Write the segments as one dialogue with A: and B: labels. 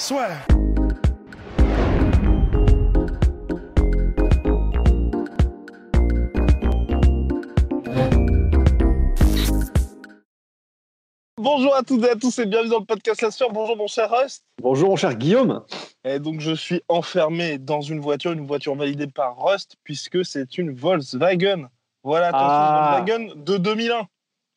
A: Soit. Bonjour à toutes et à tous et bienvenue dans le podcast La Sueur. Bonjour mon cher Rust.
B: Bonjour mon cher Guillaume.
A: Et donc je suis enfermé dans une voiture, une voiture validée par Rust puisque c'est une Volkswagen. Voilà, attention,
B: Ah.
A: Volkswagen de 2001.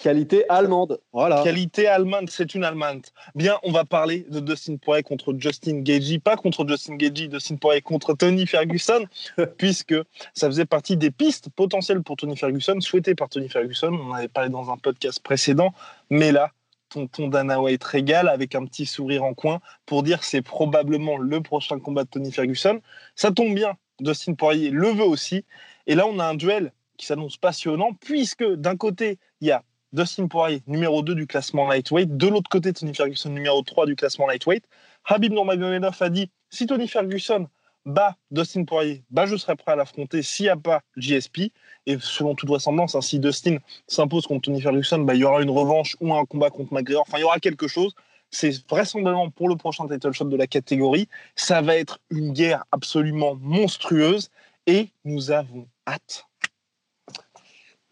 B: Qualité allemande. Voilà.
A: Qualité allemande, c'est une allemande. Bien, on va parler de Dustin Poirier contre Justin Gagey, pas contre Justin Gagey, Dustin Poirier contre Tony Ferguson, puisque ça faisait partie des pistes potentielles pour Tony Ferguson, souhaitées par Tony Ferguson. On en avait parlé dans un podcast précédent, mais là, tonton Dana White régale avec un petit sourire en coin pour dire c'est probablement le prochain combat de Tony Ferguson. Ça tombe bien, Dustin Poirier le veut aussi. Et là, on a un duel qui s'annonce passionnant, puisque d'un côté, il y a Dustin Poirier, numéro 2 du classement lightweight. De l'autre côté, Tony Ferguson, numéro 3 du classement lightweight. Habib Nurmagomedov a dit si Tony Ferguson bat Dustin Poirier, bah, je serai prêt à l'affronter s'il n'y a pas GSP. Et selon toute vraisemblance, hein, si Dustin s'impose contre Tony Ferguson, bah, il y aura une revanche ou un combat contre McGregor. Enfin, il y aura quelque chose. C'est vraisemblablement pour le prochain title shot de la catégorie. Ça va être une guerre absolument monstrueuse et nous avons hâte.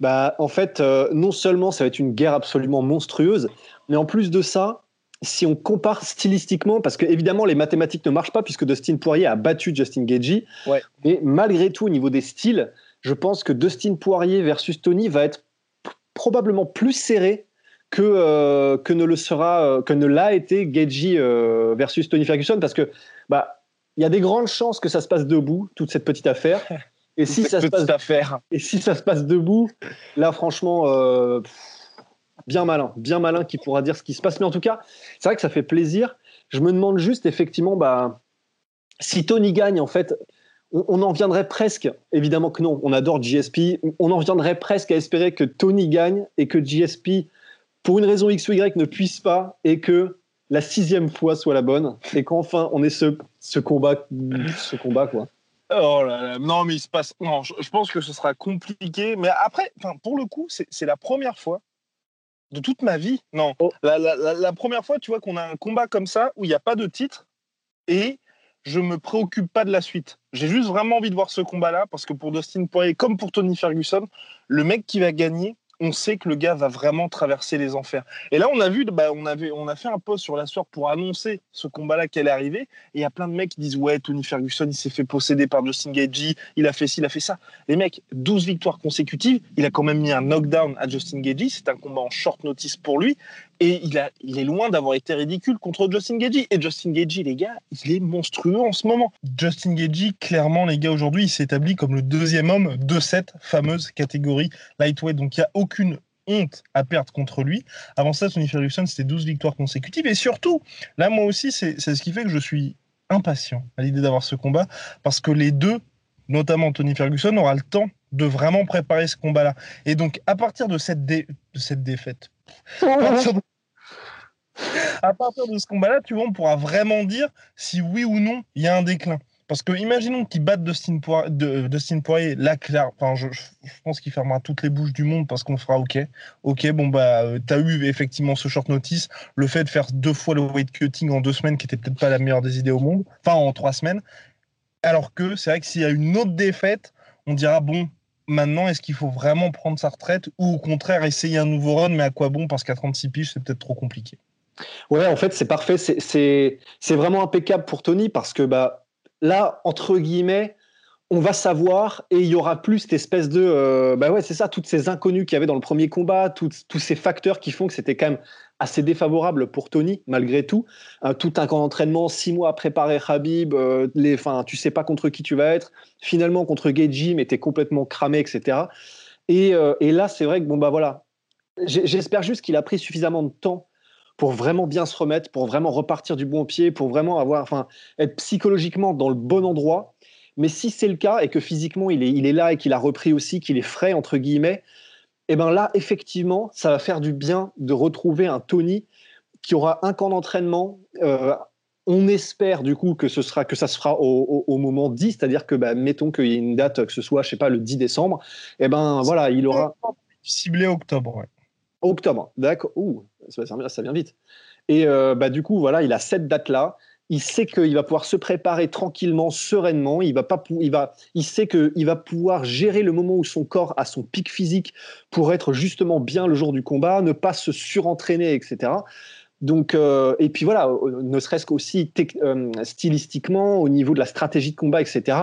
B: Bah, en fait, euh, non seulement ça va être une guerre absolument monstrueuse, mais en plus de ça, si on compare stylistiquement, parce que évidemment les mathématiques ne marchent pas puisque Dustin Poirier a battu Justin Gagey,
A: Ouais.
B: mais malgré tout au niveau des styles, je pense que Dustin Poirier versus Tony va être probablement plus serré que, euh, que ne le sera, euh, que ne l'a été Gagey euh, versus Tony Ferguson, parce que bah il y a des grandes chances que ça se passe debout toute cette petite affaire. Et si ça se passe
A: affaire.
B: et si ça se passe debout, là, franchement, euh, bien malin, bien malin qui pourra dire ce qui se passe. Mais en tout cas, c'est vrai que ça fait plaisir. Je me demande juste, effectivement, bah, si Tony gagne, en fait, on, on en viendrait presque, évidemment que non, on adore GSP, on en viendrait presque à espérer que Tony gagne et que GSP, pour une raison X ou Y, ne puisse pas et que la sixième fois soit la bonne et qu'enfin on ait ce, ce combat, ce combat quoi.
A: Oh là là, non, mais il se passe. Non, je, je pense que ce sera compliqué. Mais après, pour le coup, c'est c'est la première fois de toute ma vie. Non,
B: Oh.
A: la, la- la- la première fois, tu vois, qu'on a un combat comme ça où il n'y a pas de titre et je me préoccupe pas de la suite. J'ai juste vraiment envie de voir ce combat-là parce que pour Dustin Poirier, comme pour Tony Ferguson, le mec qui va gagner, on sait que le gars va vraiment traverser les enfers. Et là, on a vu, bah, on, avait, on a fait un post sur la soirée pour annoncer ce combat-là qui allait arriver. Et il y a plein de mecs qui disent Ouais, Tony Ferguson, il s'est fait posséder par Justin Gagey, il a fait ci, il a fait ça. Les mecs, 12 victoires consécutives, il a quand même mis un knockdown à Justin Gagey. C'est un combat en short notice pour lui. Et il, a, il est loin d'avoir été ridicule contre Justin Gagey. Et Justin Gagey, les gars, il est monstrueux en ce moment. Justin Gagey, clairement, les gars, aujourd'hui, il s'établit comme le deuxième homme de cette fameuse catégorie lightweight. Donc, il n'y a aucune honte à perdre contre lui. Avant ça, Tony Ferguson, c'était 12 victoires consécutives. Et surtout, là, moi aussi, c'est ce qui fait que je suis impatient à l'idée d'avoir ce combat. Parce que les deux, notamment Tony Ferguson, aura le temps de vraiment préparer ce combat-là. Et donc, à partir de cette, dé- de cette défaite, à partir de ce combat-là, tu vois, on pourra vraiment dire si oui ou non il y a un déclin. Parce que imaginons qu'il batte Dustin Poirier, de, Dustin là, enfin, je, je pense qu'il fermera toutes les bouches du monde parce qu'on fera OK. OK, bon, bah, euh, t'as eu effectivement ce short notice, le fait de faire deux fois le weight cutting en deux semaines qui était peut-être pas la meilleure des idées au monde, enfin en trois semaines. Alors que c'est vrai que s'il y a une autre défaite, on dira bon, maintenant est-ce qu'il faut vraiment prendre sa retraite ou au contraire essayer un nouveau run, mais à quoi bon Parce qu'à 36 piges, c'est peut-être trop compliqué.
B: Ouais, en fait, c'est parfait. C'est- vraiment impeccable pour Tony parce que bah, là, entre guillemets, on va savoir et il y aura plus cette espèce de. euh, bah ouais, c'est ça, toutes ces inconnues qu'il y avait dans le premier combat, tous ces facteurs qui font que c'était quand même assez défavorable pour Tony, malgré tout. Euh, tout un camp d'entraînement, six mois à préparer Habib, euh, les, fin, tu sais pas contre qui tu vas être. Finalement, contre Gagey, mais t'es complètement cramé, etc. Et, euh, et là, c'est vrai que, bon, bah voilà. J'espère juste qu'il a pris suffisamment de temps pour vraiment bien se remettre, pour vraiment repartir du bon pied, pour vraiment avoir, enfin, être psychologiquement dans le bon endroit. Mais si c'est le cas et que physiquement il est, là et qu'il a repris aussi, qu'il est frais entre guillemets, et eh ben là effectivement, ça va faire du bien de retrouver un Tony qui aura un camp d'entraînement. Euh, on espère du coup que ce sera que ça se fera au, moment 10, c'est-à-dire que bah, mettons qu'il y ait une date, que ce soit, je sais pas, le 10 décembre, et eh ben voilà, il aura
A: ciblé octobre. Ouais.
B: Octobre, d'accord. Ouh, ça, vient vite. Et euh, bah, du coup, voilà, il a cette date-là. Il sait qu'il va pouvoir se préparer tranquillement, sereinement. Il va pas, il va, il sait qu'il va pouvoir gérer le moment où son corps a son pic physique pour être justement bien le jour du combat, ne pas se surentraîner, etc. Donc, euh, et puis voilà, ne serait-ce qu'aussi euh, stylistiquement, au niveau de la stratégie de combat, etc.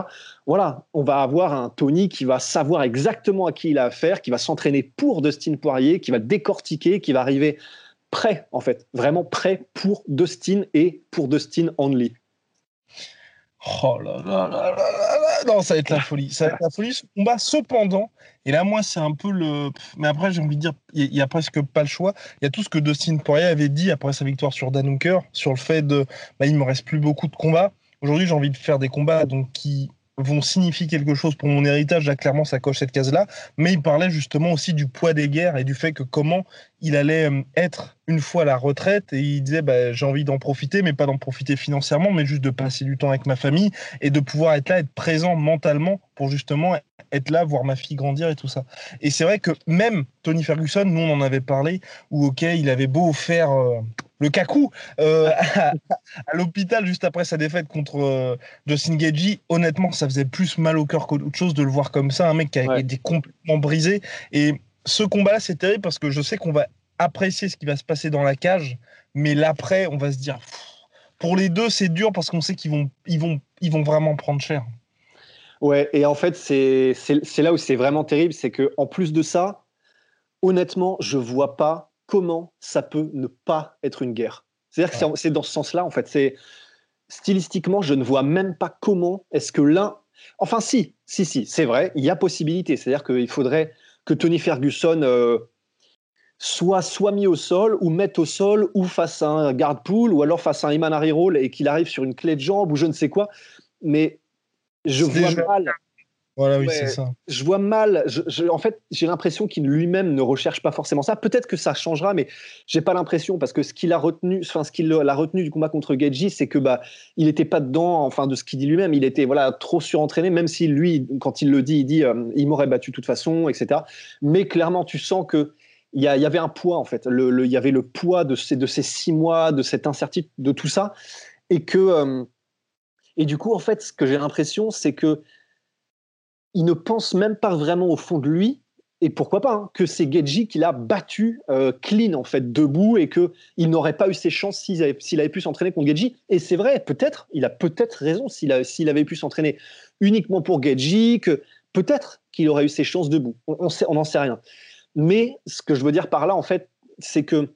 B: Voilà, on va avoir un Tony qui va savoir exactement à qui il a affaire, qui va s'entraîner pour Dustin Poirier, qui va décortiquer, qui va arriver prêt, en fait, vraiment prêt pour Dustin et pour Dustin only.
A: Oh là là là là là Non, ça va être la folie. Ça va être la folie ce combat. Cependant, et là, moi, c'est un peu le. Mais après, j'ai envie de dire, il n'y a, presque pas le choix. Il y a tout ce que Dustin Poirier avait dit après sa victoire sur Dan Hooker, sur le fait de. Bah, il me reste plus beaucoup de combats. Aujourd'hui, j'ai envie de faire des combats donc, qui vont signifier quelque chose pour mon héritage. Là, clairement, ça coche cette case-là. Mais il parlait justement aussi du poids des guerres et du fait que comment il allait euh, être une fois à la retraite. Et il disait, bah, j'ai envie d'en profiter, mais pas d'en profiter financièrement, mais juste de passer du temps avec ma famille et de pouvoir être là, être présent mentalement pour justement être là, voir ma fille grandir et tout ça. Et c'est vrai que même Tony Ferguson, nous, on en avait parlé, où, OK, il avait beau faire... Euh, le cacou euh, à, l'hôpital juste après sa défaite contre euh, Justin Gagey. Honnêtement, ça faisait plus mal au cœur qu'autre chose de le voir comme ça, un mec qui a été complètement brisé. Et ce combat-là, c'est terrible parce que je sais qu'on va apprécier ce qui va se passer dans la cage, mais l'après, on va se dire. pour les deux, c'est dur parce qu'on sait qu'ils vont, ils vont, ils vont vraiment prendre cher.
B: Ouais, et en fait, c'est là où c'est vraiment terrible, c'est que en plus de ça, honnêtement, je vois pas comment ça peut ne pas être une guerre. C'est-à-dire que c'est dans ce sens-là, en fait. C'est stylistiquement, je ne vois même pas comment est-ce que l'un. Enfin, si, si, si, c'est vrai, il y a possibilité. C'est-à-dire qu'il faudrait que Tony Ferguson euh, soit, soit mis au sol, ou mette au sol, ou fasse un guard pool, ou alors fasse un Iman roll et qu'il arrive sur une clé de jambe, ou je ne sais quoi. Mais je vois mal.
A: Voilà, oui, c'est ça.
B: Je vois mal. en fait, j'ai l'impression qu'il lui-même ne recherche pas forcément ça. Peut-être que ça changera, mais j'ai pas l'impression parce que ce qu'il a retenu, enfin ce qu'il a retenu du combat contre Geji, c'est que bah il n'était pas dedans. Enfin, de ce qu'il dit lui-même, il était voilà trop surentraîné. Même si lui, quand il le dit, il dit euh, il m'aurait battu de toute façon, etc. Mais clairement, tu sens que il y, avait un poids en fait. Le, il y avait le poids de ces de ces six mois, de cette incertitude, de tout ça, et que euh, et du coup, en fait, ce que j'ai l'impression, c'est que il ne pense même pas vraiment au fond de lui, et pourquoi pas, hein, que c'est Geji qui l'a battu euh, clean, en fait, debout, et qu'il n'aurait pas eu ses chances s'il avait, pu s'entraîner contre Geji. Et c'est vrai, peut-être, il a peut-être raison, s'il avait pu s'entraîner uniquement pour Geji, que peut-être qu'il aurait eu ses chances debout. On n'en sait rien. Mais ce que je veux dire par là, en fait, c'est que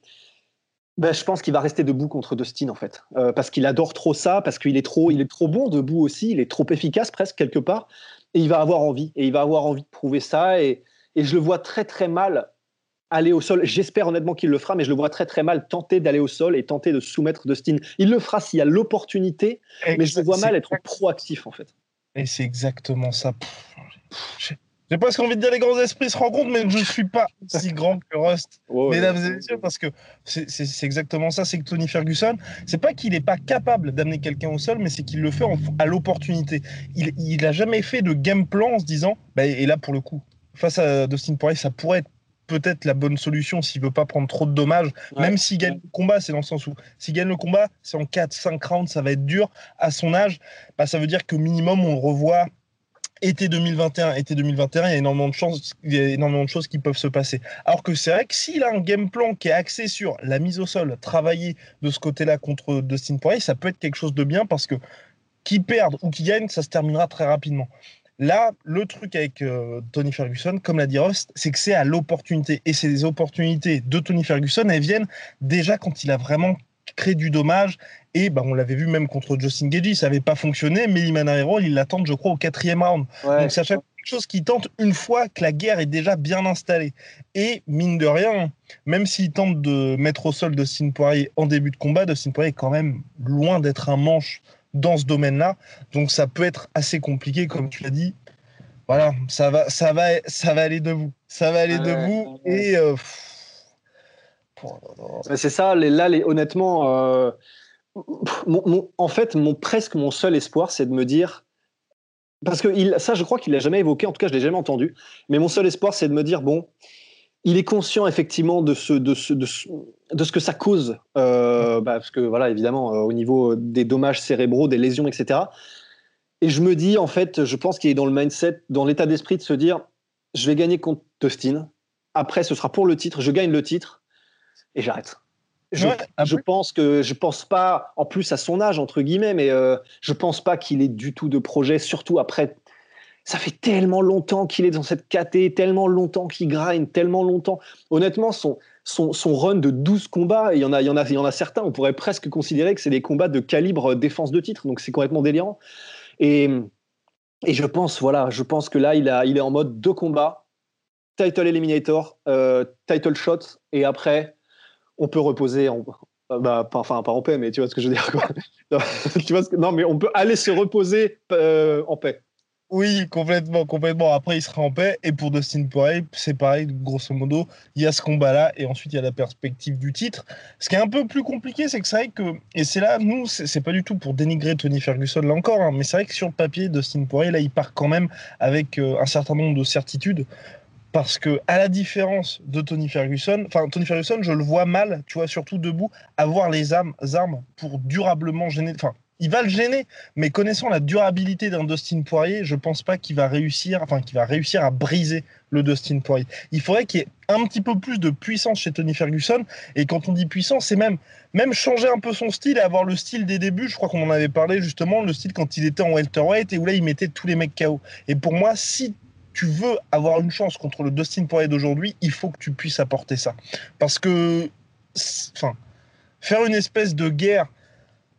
B: ben, je pense qu'il va rester debout contre Dustin en fait, euh, parce qu'il adore trop ça, parce qu'il est trop, il est trop bon debout aussi, il est trop efficace presque quelque part, et il va avoir envie, et il va avoir envie de prouver ça, et, et je le vois très très mal aller au sol. J'espère honnêtement qu'il le fera, mais je le vois très très mal tenter d'aller au sol et tenter de soumettre Dustin. Il le fera s'il y a l'opportunité, mais je le vois mal être proactif en fait.
A: Et c'est exactement ça. J'ai presque envie de dire les grands esprits se rencontrent, mais je ne suis pas si grand que Rust, mesdames et messieurs, parce que c'est exactement ça. C'est que Tony Ferguson, c'est pas qu'il n'est pas capable d'amener quelqu'un au sol, mais c'est qu'il le fait à l'opportunité. Il n'a jamais fait de game plan en se disant, bah, et là pour le coup, face à Dustin Poirier, ça pourrait être peut-être la bonne solution s'il veut pas prendre trop de dommages, même s'il gagne le combat, c'est dans le sens où s'il gagne le combat, c'est en 4-5 rounds, ça va être dur. À son âge, bah, ça veut dire que minimum on le revoit été 2021, été 2021, il y a énormément de chances, il y a énormément de choses qui peuvent se passer. Alors que c'est vrai que s'il a un game plan qui est axé sur la mise au sol, travailler de ce côté-là contre Dustin Poirier, ça peut être quelque chose de bien parce que qui perde ou qui gagne, ça se terminera très rapidement. Là, le truc avec euh, Tony Ferguson, comme l'a dit Rost, c'est que c'est à l'opportunité. Et ces opportunités de Tony Ferguson, elles viennent déjà quand il a vraiment créé du dommage et bah, on l'avait vu même contre Justin Gagey, ça n'avait pas fonctionné, mais Iman Hero, il l'attend, je crois, au quatrième round. Donc, ça quelque chose qui tente une fois que la guerre est déjà bien installée. Et mine de rien, même s'il tente de mettre au sol Dustin Poirier en début de combat, Dustin Poirier est quand même loin d'être un manche dans ce domaine-là. Donc ça peut être assez compliqué, comme tu l'as dit. Voilà, ça va, ça va, ça va aller debout. Ça va aller debout. Et. Euh,
B: c'est ça, là, honnêtement, euh, en fait, mon, presque mon seul espoir, c'est de me dire. Parce que ça, je crois qu'il l'a jamais évoqué, en tout cas, je l'ai jamais entendu. Mais mon seul espoir, c'est de me dire bon, il est conscient effectivement de ce, de ce, de ce, que ça cause, euh, bah, parce que voilà, évidemment, euh, au niveau des dommages cérébraux, des lésions, etc. Et je me dis, en fait, je pense qu'il est dans le mindset, dans l'état d'esprit de se dire, je vais gagner contre Dustin. Après, ce sera pour le titre. Je gagne le titre et j'arrête. Je, je, pense que je pense pas, en plus à son âge entre guillemets, mais euh, je pense pas qu'il ait du tout de projet, surtout après ça fait tellement longtemps qu'il est dans cette KT, tellement longtemps qu'il grind, tellement longtemps. Honnêtement, son, son, son, run de 12 combats, il y, en a, il, y en a, il y en a certains, on pourrait presque considérer que c'est des combats de calibre défense de titre, donc c'est complètement délirant. Et, et je pense, voilà, je pense que là, il, a, il est en mode deux combats, title eliminator, euh, title shot, et après, on peut reposer en, bah, enfin, pas en paix, mais tu vois ce que je veux dire. Quoi. tu vois ce non, mais on peut aller se reposer euh, en paix.
A: Oui, complètement, complètement. Après, il sera en paix. Et pour Dustin Poirier, c'est pareil, grosso modo. Il y a ce combat-là et ensuite il y a la perspective du titre. Ce qui est un peu plus compliqué, c'est que c'est vrai que, et c'est là, nous, c'est pas du tout pour dénigrer Tony Ferguson là encore, hein, mais c'est vrai que sur le papier, Dustin Poirier, là, il part quand même avec euh, un certain nombre de certitudes. Parce que, à la différence de Tony Ferguson, enfin, Tony Ferguson, je le vois mal, tu vois, surtout debout, avoir les armes, pour durablement gêner, enfin, il va le gêner, mais connaissant la durabilité d'un Dustin Poirier, je pense pas qu'il va réussir, enfin qu'il va réussir à briser le Dustin Poirier. Il faudrait qu'il y ait un petit peu plus de puissance chez Tony Ferguson, et quand on dit puissance, c'est même même changer un peu son style et avoir le style des débuts. Je crois qu'on en avait parlé justement, le style quand il était en welterweight et où là il mettait tous les mecs KO. Et pour moi, si tu veux avoir une chance contre le Dustin Poirier d'aujourd'hui, il faut que tu puisses apporter ça, parce que, enfin, faire une espèce de guerre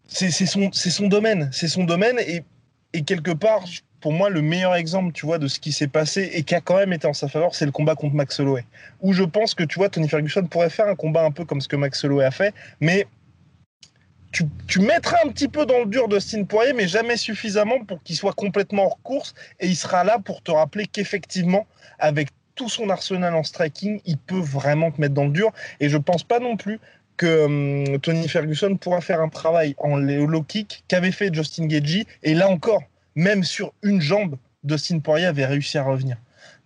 A: c'est son, domaine. C'est son domaine. Et, et, quelque part, pour moi, le meilleur exemple, tu vois, de ce qui s'est passé et qui a quand même été en sa faveur, c'est le combat contre Max Holloway. Où je pense que, tu vois, Tony Ferguson pourrait faire un combat un peu comme ce que Max Holloway a fait, mais tu, mettras un petit peu dans le dur Dustin Poirier, mais jamais suffisamment pour qu'il soit complètement hors course. Et il sera là pour te rappeler qu'effectivement, avec tout son arsenal en striking, il peut vraiment te mettre dans le dur. Et je pense pas non plus que hum, Tony Ferguson pourra faire un travail en low kick qu'avait fait Justin Gagey. Et là encore, même sur une jambe, Dustin Poirier avait réussi à revenir.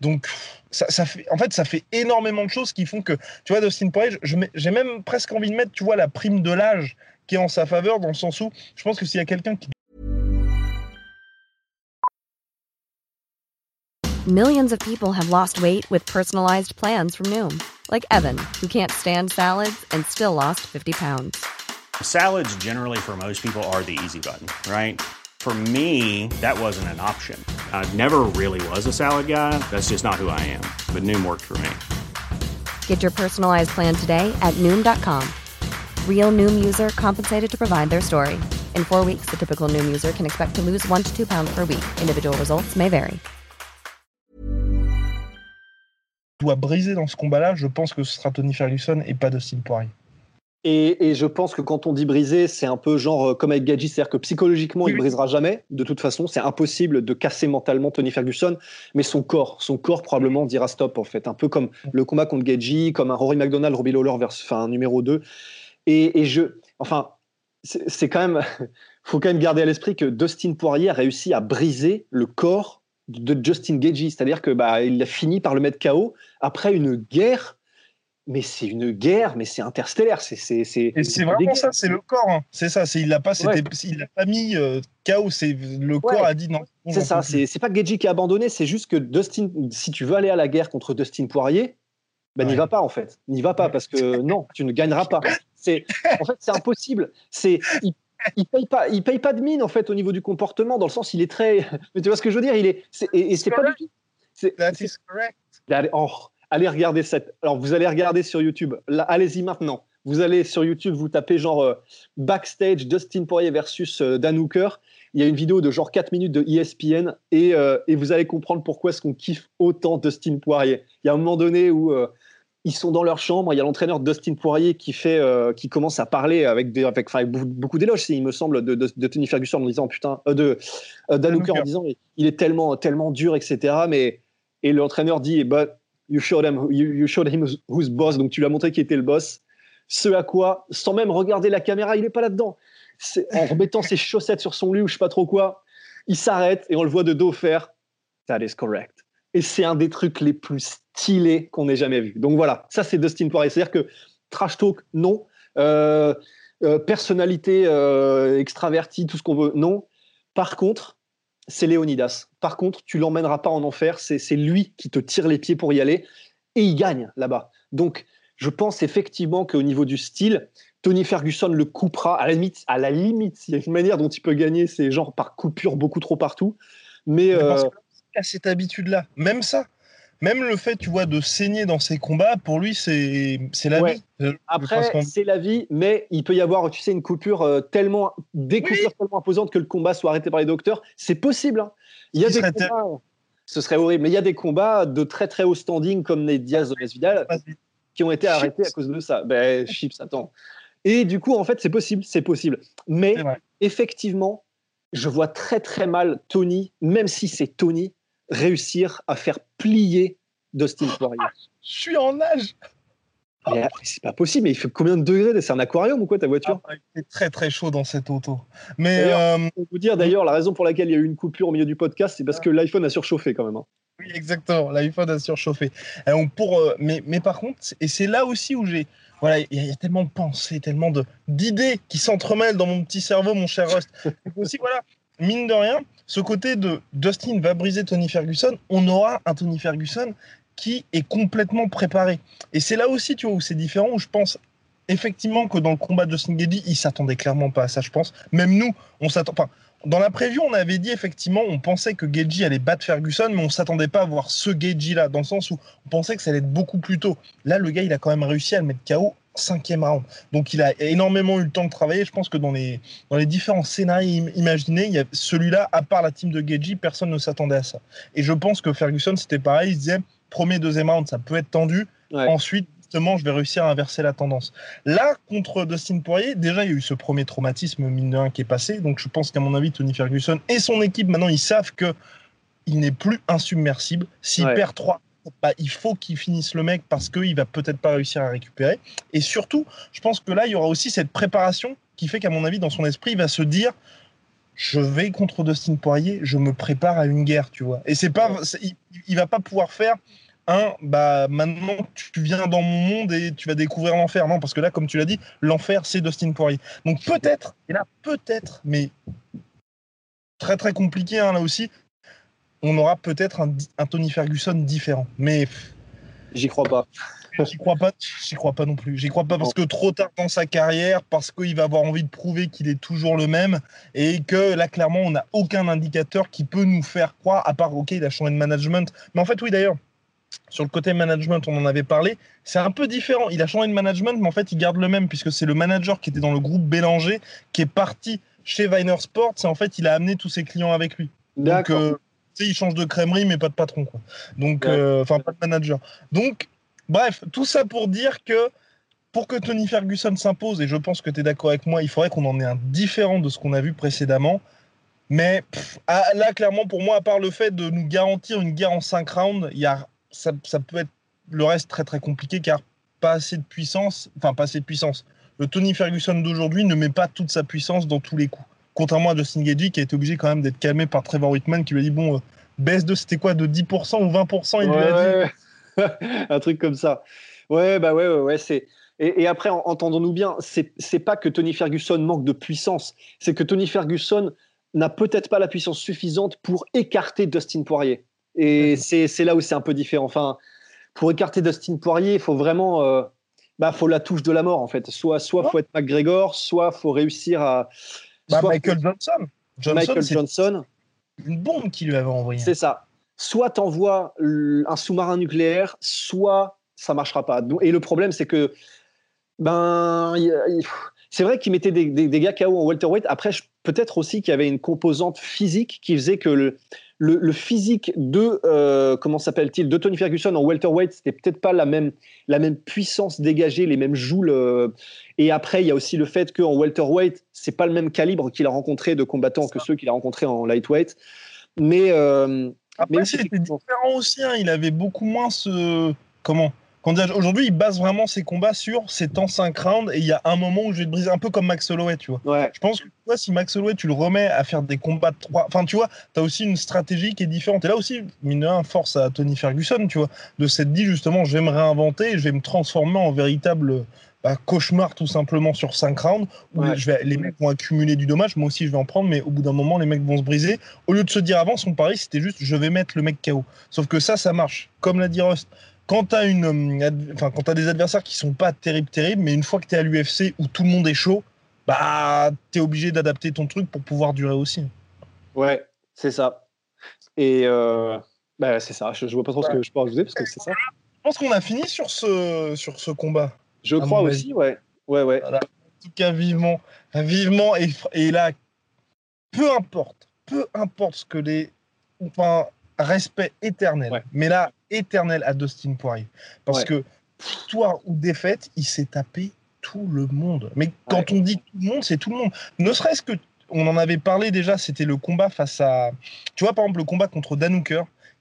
A: Donc, ça, fait, en fait, ça fait énormément de choses qui font que, tu vois, Dustin Poirier, j'ai même presque envie de mettre, tu vois, la prime de l'âge qui est en sa faveur, dans le sens où je pense que s'il y a quelqu'un qui.
C: Millions of people have lost weight with personalized plans from Noom. like Evan, who can't stand salads and still lost 50 pounds.
D: Salads, generally, for most people, are the easy button, right? For me, that wasn't an option. I never really was a salad guy. That's just not who I am. But Noom worked for me.
C: Get your personalized plan today at Noom.com. Real Noom user compensated to provide their story. In four weeks, the typical Noom user can expect to lose one to two pounds per week. Individual results may vary.
A: doit briser dans ce combat-là, je pense que ce sera Tony Ferguson et pas Dustin Poirier.
B: Et, et, je pense que quand on dit briser, c'est un peu genre euh, comme avec Gadji, c'est-à-dire que psychologiquement, il il brisera jamais. De toute façon, c'est impossible de casser mentalement Tony Ferguson, mais son corps, son corps probablement dira stop en fait. Un peu comme le combat contre Gadji, comme un Rory McDonald, Robbie Lawler vers, enfin, numéro 2. Et, et je, enfin, c'est quand même, faut quand même garder à l'esprit que Dustin Poirier a réussi à briser le corps de Justin Gagey, c'est-à-dire que bah, il a fini par le mettre KO après une guerre. Mais c'est une guerre, mais c'est interstellaire. C'est c'est
A: c'est vraiment ça, c'est le corps. Hein. C'est ça. C'est il l'a pas, il a pas mis euh, KO. C'est le corps a dit non.
B: C'est ça. C'est pas Gagey qui a abandonné. C'est juste que Dustin, si tu veux aller à la guerre contre Dustin Poirier, ben n'y va pas en fait. N'y va pas parce que non, tu ne gagneras pas. C'est en fait c'est impossible. C'est il paye pas, il paye pas de mine en fait au niveau du comportement, dans le sens il est très. Mais tu vois ce que je veux dire Il est, et, c'est pas du tout.
A: That is correct.
B: Oh, allez regarder cette. Alors vous allez regarder sur YouTube. Allez-y maintenant. Vous allez sur YouTube, vous tapez genre euh, backstage Dustin Poirier versus euh, Dan Hooker. Il y a une vidéo de genre 4 minutes de ESPN et, euh, et vous allez comprendre pourquoi est-ce qu'on kiffe autant Dustin Poirier. Il y a un moment donné où ils sont dans leur chambre, il y a l'entraîneur Dustin Poirier qui fait, euh, qui commence à parler avec des, avec, enfin, avec beaucoup, d'éloges, il me semble, de, de, de Tony Ferguson en disant putain, euh, de euh, Dan Hooker en disant il est tellement, tellement dur, etc. Mais et l'entraîneur dit but you showed him, you, you showed him who's- boss, donc tu lui as montré qui était le boss. Ce à quoi, sans même regarder la caméra, il est pas là-dedans. C'est- En remettant ses chaussettes sur son lit ou je sais pas trop quoi, il s'arrête et on le voit de dos faire That is correct. Et c'est un des trucs les plus stylés qu'on ait jamais vu. Donc voilà, ça c'est Dustin Poirier. C'est-à-dire que trash talk, non. Euh, euh, personnalité euh, extravertie, tout ce qu'on veut, non. Par contre, c'est Léonidas. Par contre, tu l'emmèneras pas en enfer. C'est lui qui te tire les pieds pour y aller. Et il gagne là-bas. Donc, je pense effectivement qu'au niveau du style, Tony Ferguson le coupera. À la limite, à la limite, il y a une manière dont il peut gagner, c'est genre par coupure beaucoup trop partout. Mais,
A: Mais parce que cette habitude-là, même ça, même le fait, tu vois, de saigner dans ses combats, pour lui, c'est la
B: Ouais.
A: vie.
B: Après, c'est la vie, mais il peut y avoir, tu sais, une coupure euh, tellement, des
A: Oui.
B: coupures tellement imposantes que le combat soit arrêté par les docteurs. C'est possible. hein. Il y a des combats, ce serait horrible, mais il y a des combats de très très haut standing comme les Diaz de
A: Vas-y.
B: qui ont été
A: Chips.
B: arrêtés à cause de ça. Ben, chips, attends. Et du coup, en fait, c'est possible, c'est possible. Mais effectivement, je vois très très mal Tony, même si c'est Tony, réussir à faire plier Dustin Poirier.
A: Je suis en.
B: Mais euh, c'est pas possible, mais il fait combien de degrés C'est un aquarium ou quoi ta voiture?
A: Ah, C'est très très chaud dans cette auto. Mais euh,
B: Pour vous dire d'ailleurs, la raison pour laquelle il y a eu une coupure au milieu du podcast, c'est parce que l'iPhone a surchauffé quand même. hein.
A: oui, exactement, l'iPhone a surchauffé. Pour, euh, mais, mais par contre, et c'est là aussi où j'ai. Voilà, il y, a- il y a tellement de pensées, tellement d'idées qui s'entremêlent dans mon petit cerveau, mon cher Rust. Aussi, voilà, mine de rien, ce côté de Dustin va briser Tony Ferguson, on aura un Tony Ferguson qui est complètement préparé. Et c'est là aussi, tu vois, où c'est différent, où je pense effectivement que dans le combat de Dustin Gagey, il s'attendait clairement pas à ça, je pense. Même nous, on s'attend. Enfin, dans la preview, on avait dit effectivement, on pensait que Gagey allait battre Ferguson, mais on s'attendait pas à voir ce Gagey là, dans le sens où on pensait que ça allait être beaucoup plus tôt. Là, le gars, il a quand même réussi à le mettre KO cinquième round. Donc, il a énormément eu le temps de travailler. Je pense que dans les, dans les différents scénarios im- imaginés, il y a celui-là, à part la team de Gagey, personne ne s'attendait à ça. Et je pense que Ferguson, c'était pareil. Il se disait, premier, deuxième round, ça peut être tendu.
B: Ouais.
A: Ensuite, justement, je vais réussir à inverser la tendance. Là, contre Dustin Poirier, déjà, il y a eu ce premier traumatisme, mine de rien, qui est passé. Donc, je pense qu'à mon avis, Tony Ferguson et son équipe, maintenant, ils savent que il n'est plus insubmersible. S'il
B: Ouais.
A: perd 3, bah, il faut qu'il finisse le mec parce qu'il va peut-être pas réussir à récupérer. Et surtout, je pense que là, il y aura aussi cette préparation qui fait qu'à mon avis, dans son esprit, il va se dire je vais contre Dustin Poirier, je me prépare à une guerre, tu vois. Et c'est pas, il, il va pas pouvoir faire un, bah maintenant tu viens dans mon monde et tu vas découvrir l'enfer. Non, parce que là, comme tu l'as dit, l'enfer c'est Dustin Poirier. Donc peut-être, et là peut-être, mais très très compliqué hein, là aussi, on aura peut-être un, un Tony Ferguson différent. Mais
B: J'y crois pas.
A: j'y crois pas, j'y crois pas non plus. J'y crois pas parce que trop tard dans sa carrière, parce qu'il va avoir envie de prouver qu'il est toujours le même et que là clairement on n'a aucun indicateur qui peut nous faire croire, à part ok il a changé de management. Mais en fait oui d'ailleurs. Sur le côté management, on en avait parlé. C'est un peu différent. Il a changé de management, mais en fait, il garde le même, puisque c'est le manager qui était dans le groupe Bélanger, qui est parti chez Viner Sports, et en fait, il a amené tous ses clients avec lui.
B: D'accord.
A: Il change de crèmerie, mais pas de patron, quoi. Donc,
B: Ouais.
A: euh, enfin, pas de manager. Donc, bref, tout ça pour dire que pour que Tony Ferguson s'impose, et je pense que tu es d'accord avec moi, il faudrait qu'on en ait un différent de ce qu'on a vu précédemment. Mais pff, ah, là, clairement, pour moi, à part le fait de nous garantir une guerre en 5 rounds, il y a, ça, ça peut être le reste très très compliqué car pas assez de puissance, enfin pas assez de puissance. Le Tony Ferguson d'aujourd'hui ne met pas toute sa puissance dans tous les coups. Contrairement à Justin Gagey qui a été obligé quand même d'être calmé par Trevor Whitman qui lui a dit bon, euh, baisse de c'était quoi de 10% ou 20% il lui a dit.
B: Ouais, un truc comme ça. Ouais, bah ouais, ouais, ouais, c'est. Et, et après, en- entendons-nous bien, c'est pas que Tony Ferguson manque de puissance, c'est que Tony Ferguson n'a peut-être pas la puissance suffisante pour écarter Dustin Poirier. Et c'est c'est là où c'est un peu différent. Enfin, pour écarter Dustin Poirier, il faut vraiment, euh, bah, faut la touche de la mort en fait. Soit, soit faut être McGregor, soit faut réussir à.
A: Bah,
B: soit
A: Michael Johnson. Johnson,
B: Michael Johnson,
A: une bombe qu'il lui avait envoyée.
B: c'est ça. Soit t'envoies un sous-marin nucléaire, soit ça marchera pas. Et le problème, c'est que Ben, c'est vrai qu'il mettait des, des, gars KO en welterweight. Après, peut-être aussi qu'il y avait une composante physique qui faisait que le, le, physique de euh, comment s'appelle-t-il de Tony Ferguson en welterweight, c'était peut-être pas la même la même puissance dégagée, les mêmes joules. Euh, et après, il y a aussi le fait qu'en welterweight, c'est pas le même calibre qu'il a rencontré de combattants que ceux qu'il a rencontrés en lightweight. Mais
A: euh, après, c'était différent aussi. Hein. il avait beaucoup moins ce comment Aujourd'hui, il base vraiment ses combats sur ses temps 5 rounds et il y a un moment où je vais te briser un peu comme Max Holloway, tu vois. Je pense que toi, si Max Holloway, tu le remets à faire des combats de 3, enfin, tu vois, tu as aussi une stratégie qui est différente. Et là aussi, mine de force à Tony Ferguson, tu vois, de s'être dit justement, je vais me réinventer, je vais me transformer en véritable bah, cauchemar tout simplement sur 5 rounds où je vais, les mecs vont accumuler du dommage, moi aussi je vais en prendre, mais au bout d'un moment les mecs vont se briser. Au lieu de se dire avant, son pari c'était juste je vais mettre le mec KO. Sauf que ça, ça marche. Comme l'a dit Rust, quand tu as, enfin, quand as des adversaires qui sont pas terribles, terribles, mais une fois que tu es à l'UFC où tout le monde est chaud, bah, tu es obligé d'adapter ton truc pour pouvoir durer aussi.
B: Ouais, c'est ça. Et euh, bah, c'est ça. Je, vois pas trop ce que je peux ajouter parce que c'est ça.
A: Je pense qu'on a fini sur ce, sur ce combat.
B: Je crois aussi, ouais. Ouais, ouais.
A: En tout cas, vivement, vivement. Et, et là, peu importe, peu importe ce que les. Enfin, respect éternel. Mais là, éternel à Dustin Poirier. Parce que, victoire ou défaite, il s'est tapé tout le monde. Mais quand on dit tout le monde, c'est tout le monde. Ne serait-ce que, on en avait parlé déjà, c'était le combat face à. Tu vois, par exemple, le combat contre Dan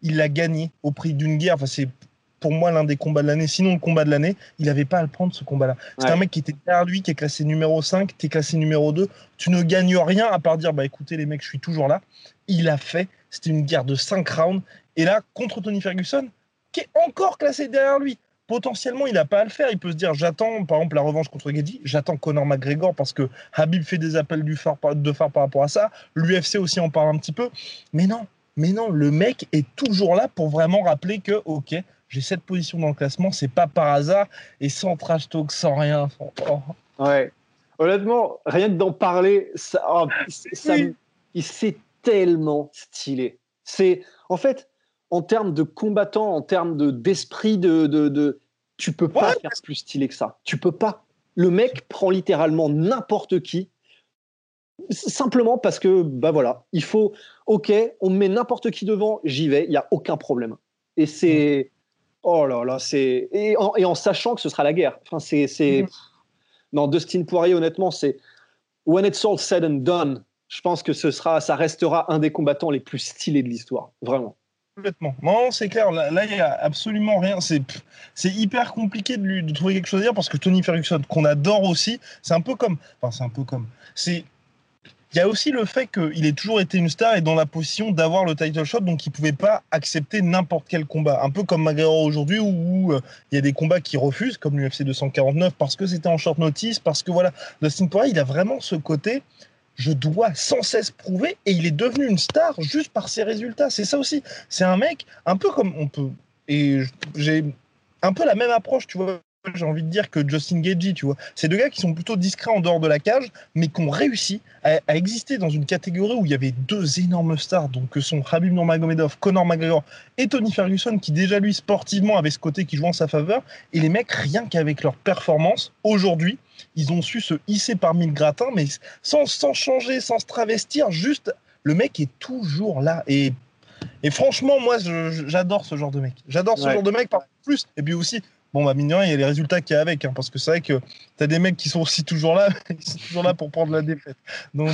A: il l'a gagné au prix d'une guerre. Enfin, c'est pour moi l'un des combats de l'année, sinon le combat de l'année, il n'avait pas à le prendre ce combat-là. C'est un mec qui était derrière lui, qui est classé numéro 5, tu es classé numéro 2, tu ne gagnes rien à part dire bah écoutez les mecs, je suis toujours là. Il a fait, c'était une guerre de 5 rounds et là contre Tony Ferguson, qui est encore classé derrière lui. Potentiellement, il n'a pas à le faire. Il peut se dire j'attends, par exemple, la revanche contre Geddy, j'attends Conor McGregor parce que Habib fait des appels du phare, de phare par rapport à ça. L'UFC aussi en parle un petit peu. Mais non, mais non, le mec est toujours là pour vraiment rappeler que, ok, j'ai cette position dans le classement, c'est pas par hasard et sans trash talk, sans rien. Oh.
B: Ouais. Honnêtement, rien d'en parler, ça, oh, c'est tellement stylé. C'est en fait en termes de combattant, en termes de d'esprit, de, de, de, tu peux pas faire plus stylé que ça. Tu peux pas. Le mec prend littéralement n'importe qui simplement parce que bah voilà, il faut OK, on met n'importe qui devant, j'y vais, il y a aucun problème. Et c'est Oh là là, c'est et en, sachant que ce sera la guerre. Enfin, c'est c'est mm. non Dustin Poirier honnêtement, c'est when it's all said and done. Je pense que ce sera, ça restera un des combattants les plus stylés de l'histoire, vraiment.
A: Complètement. Non, c'est clair. Là, il n'y a absolument rien. C'est, hyper compliqué de, trouver quelque chose à dire parce que Tony Ferguson, qu'on adore aussi, c'est un peu comme. Enfin, c'est un peu comme. C'est il y a aussi le fait qu'il ait toujours été une star et dans la position d'avoir le title shot, donc il ne pouvait pas accepter n'importe quel combat. Un peu comme McGregor aujourd'hui, où, euh, il y a des combats qu'il refuse, comme l'UFC 249, parce que c'était en short notice, parce que voilà, Dustin Poirier, il a vraiment ce côté, je dois sans cesse prouver, et il est devenu une star juste par ses résultats. C'est ça aussi. C'est un mec, un peu comme on peut. Et j'ai un peu la même approche, tu vois, j'ai envie de dire que Justin Gagey, tu vois. C'est deux gars qui sont plutôt discrets en dehors de la cage, mais qui ont réussi à, exister dans une catégorie où il y avait deux énormes stars, donc que sont Habib Nurmagomedov, Conor McGregor et Tony Ferguson, qui déjà lui sportivement avait ce côté qui joue en sa faveur. Et les mecs, rien qu'avec leur performance, aujourd'hui, ils ont su se hisser parmi le gratin, mais sans, sans changer, sans se travestir, juste le mec est toujours là. Et et franchement, moi, j'adore ce genre de mec. J'adore ce genre de mec par plus. Et puis aussi, bon, bah, mignon, il y a les résultats qu'il y a avec, hein, parce que c'est vrai que tu as des mecs qui sont aussi toujours là, ils sont toujours là pour prendre la défaite. Donc,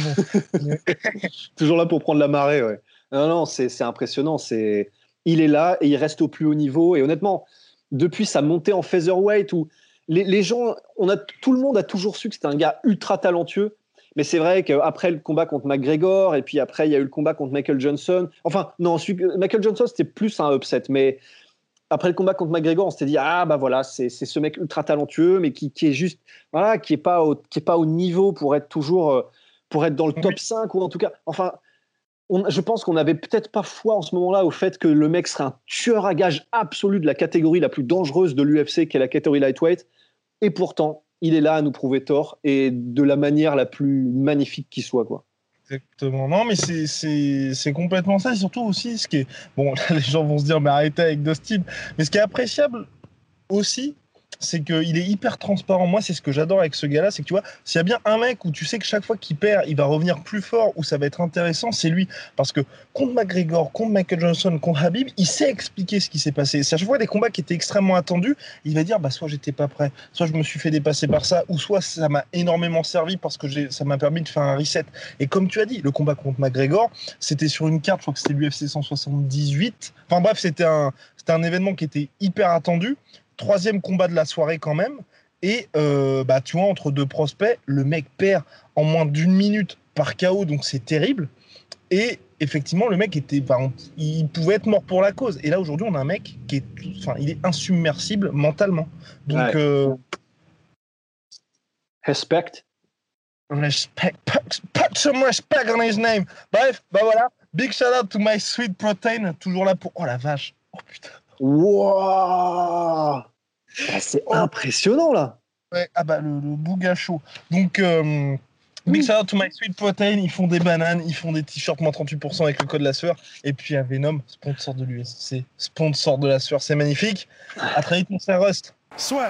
B: toujours là pour prendre la marée, ouais. Non, non, c'est impressionnant. C'est il est là et il reste au plus haut niveau. Et honnêtement, depuis sa montée en featherweight, où les, les gens, on a, tout le monde a toujours su que c'était un gars ultra talentueux. Mais c'est vrai qu'après le combat contre McGregor, et puis après, il y a eu le combat contre Michael Johnson. Enfin, non, Michael Johnson, c'était plus un upset. Mais après le combat contre McGregor, on s'était dit ah bah voilà, c'est ce mec ultra talentueux, mais qui, qui, est juste voilà, qui est pas au, qui est pas au niveau pour être toujours euh, pour être dans le top 5 ou en tout cas, enfin, on, je pense qu'on avait peut-être pas foi en ce moment-là au fait que le mec serait un tueur à gage absolu de la catégorie la plus dangereuse de l'UFC, qui est la catégorie lightweight, et pourtant il est là à nous prouver tort et de la manière la plus magnifique qui soit quoi.
A: Exactement. Non, mais c'est complètement ça. Et surtout aussi, ce qui est. Bon, les gens vont se dire, mais arrêtez avec Dustin. Mais ce qui est appréciable aussi, c'est qu'il est hyper transparent. Moi, c'est ce que j'adore avec ce gars-là, c'est que tu vois, s'il y a bien un mec où tu sais que chaque fois qu'il perd, il va revenir plus fort, où ça va être intéressant, c'est lui. Parce que contre McGregor, contre Michael Johnson, contre Habib, il sait expliquer ce qui s'est passé. C'est à chaque fois des combats qui étaient extrêmement attendus, il va dire, bah, soit j'étais pas prêt, soit je me suis fait dépasser par ça, ou soit ça m'a énormément servi parce que ça m'a permis de faire un reset. Et comme tu as dit, le combat contre McGregor, c'était sur une carte, je crois que c'était l'UFC 178. Enfin bref, c'était un, c'était un événement qui était hyper attendu troisième combat de la soirée quand même. Et euh, bah, tu vois, entre deux prospects, le mec perd en moins d'une minute par KO, donc c'est terrible. Et effectivement, le mec était, il pouvait être mort pour la cause. Et là, aujourd'hui, on a un mec qui est, enfin, il est insubmersible mentalement. Donc, euh,
B: respect.
A: Respect, put, some respect on his name. Bref, bah voilà. Big shout out to my sweet protein, toujours là pour. Oh la vache. Oh putain.
B: Wow ah, C'est oh. impressionnant là.
A: Ouais, ah bah le, le bouga chaud. Donc, euh, big shout out to my sweet protein. Ils font des bananes, ils font des t-shirts moins 38% avec le code la sueur. Et puis à Venom, sponsor de l'USC, sponsor de la sueur, c'est magnifique. À très vite, mon frère Rust.
E: Soit.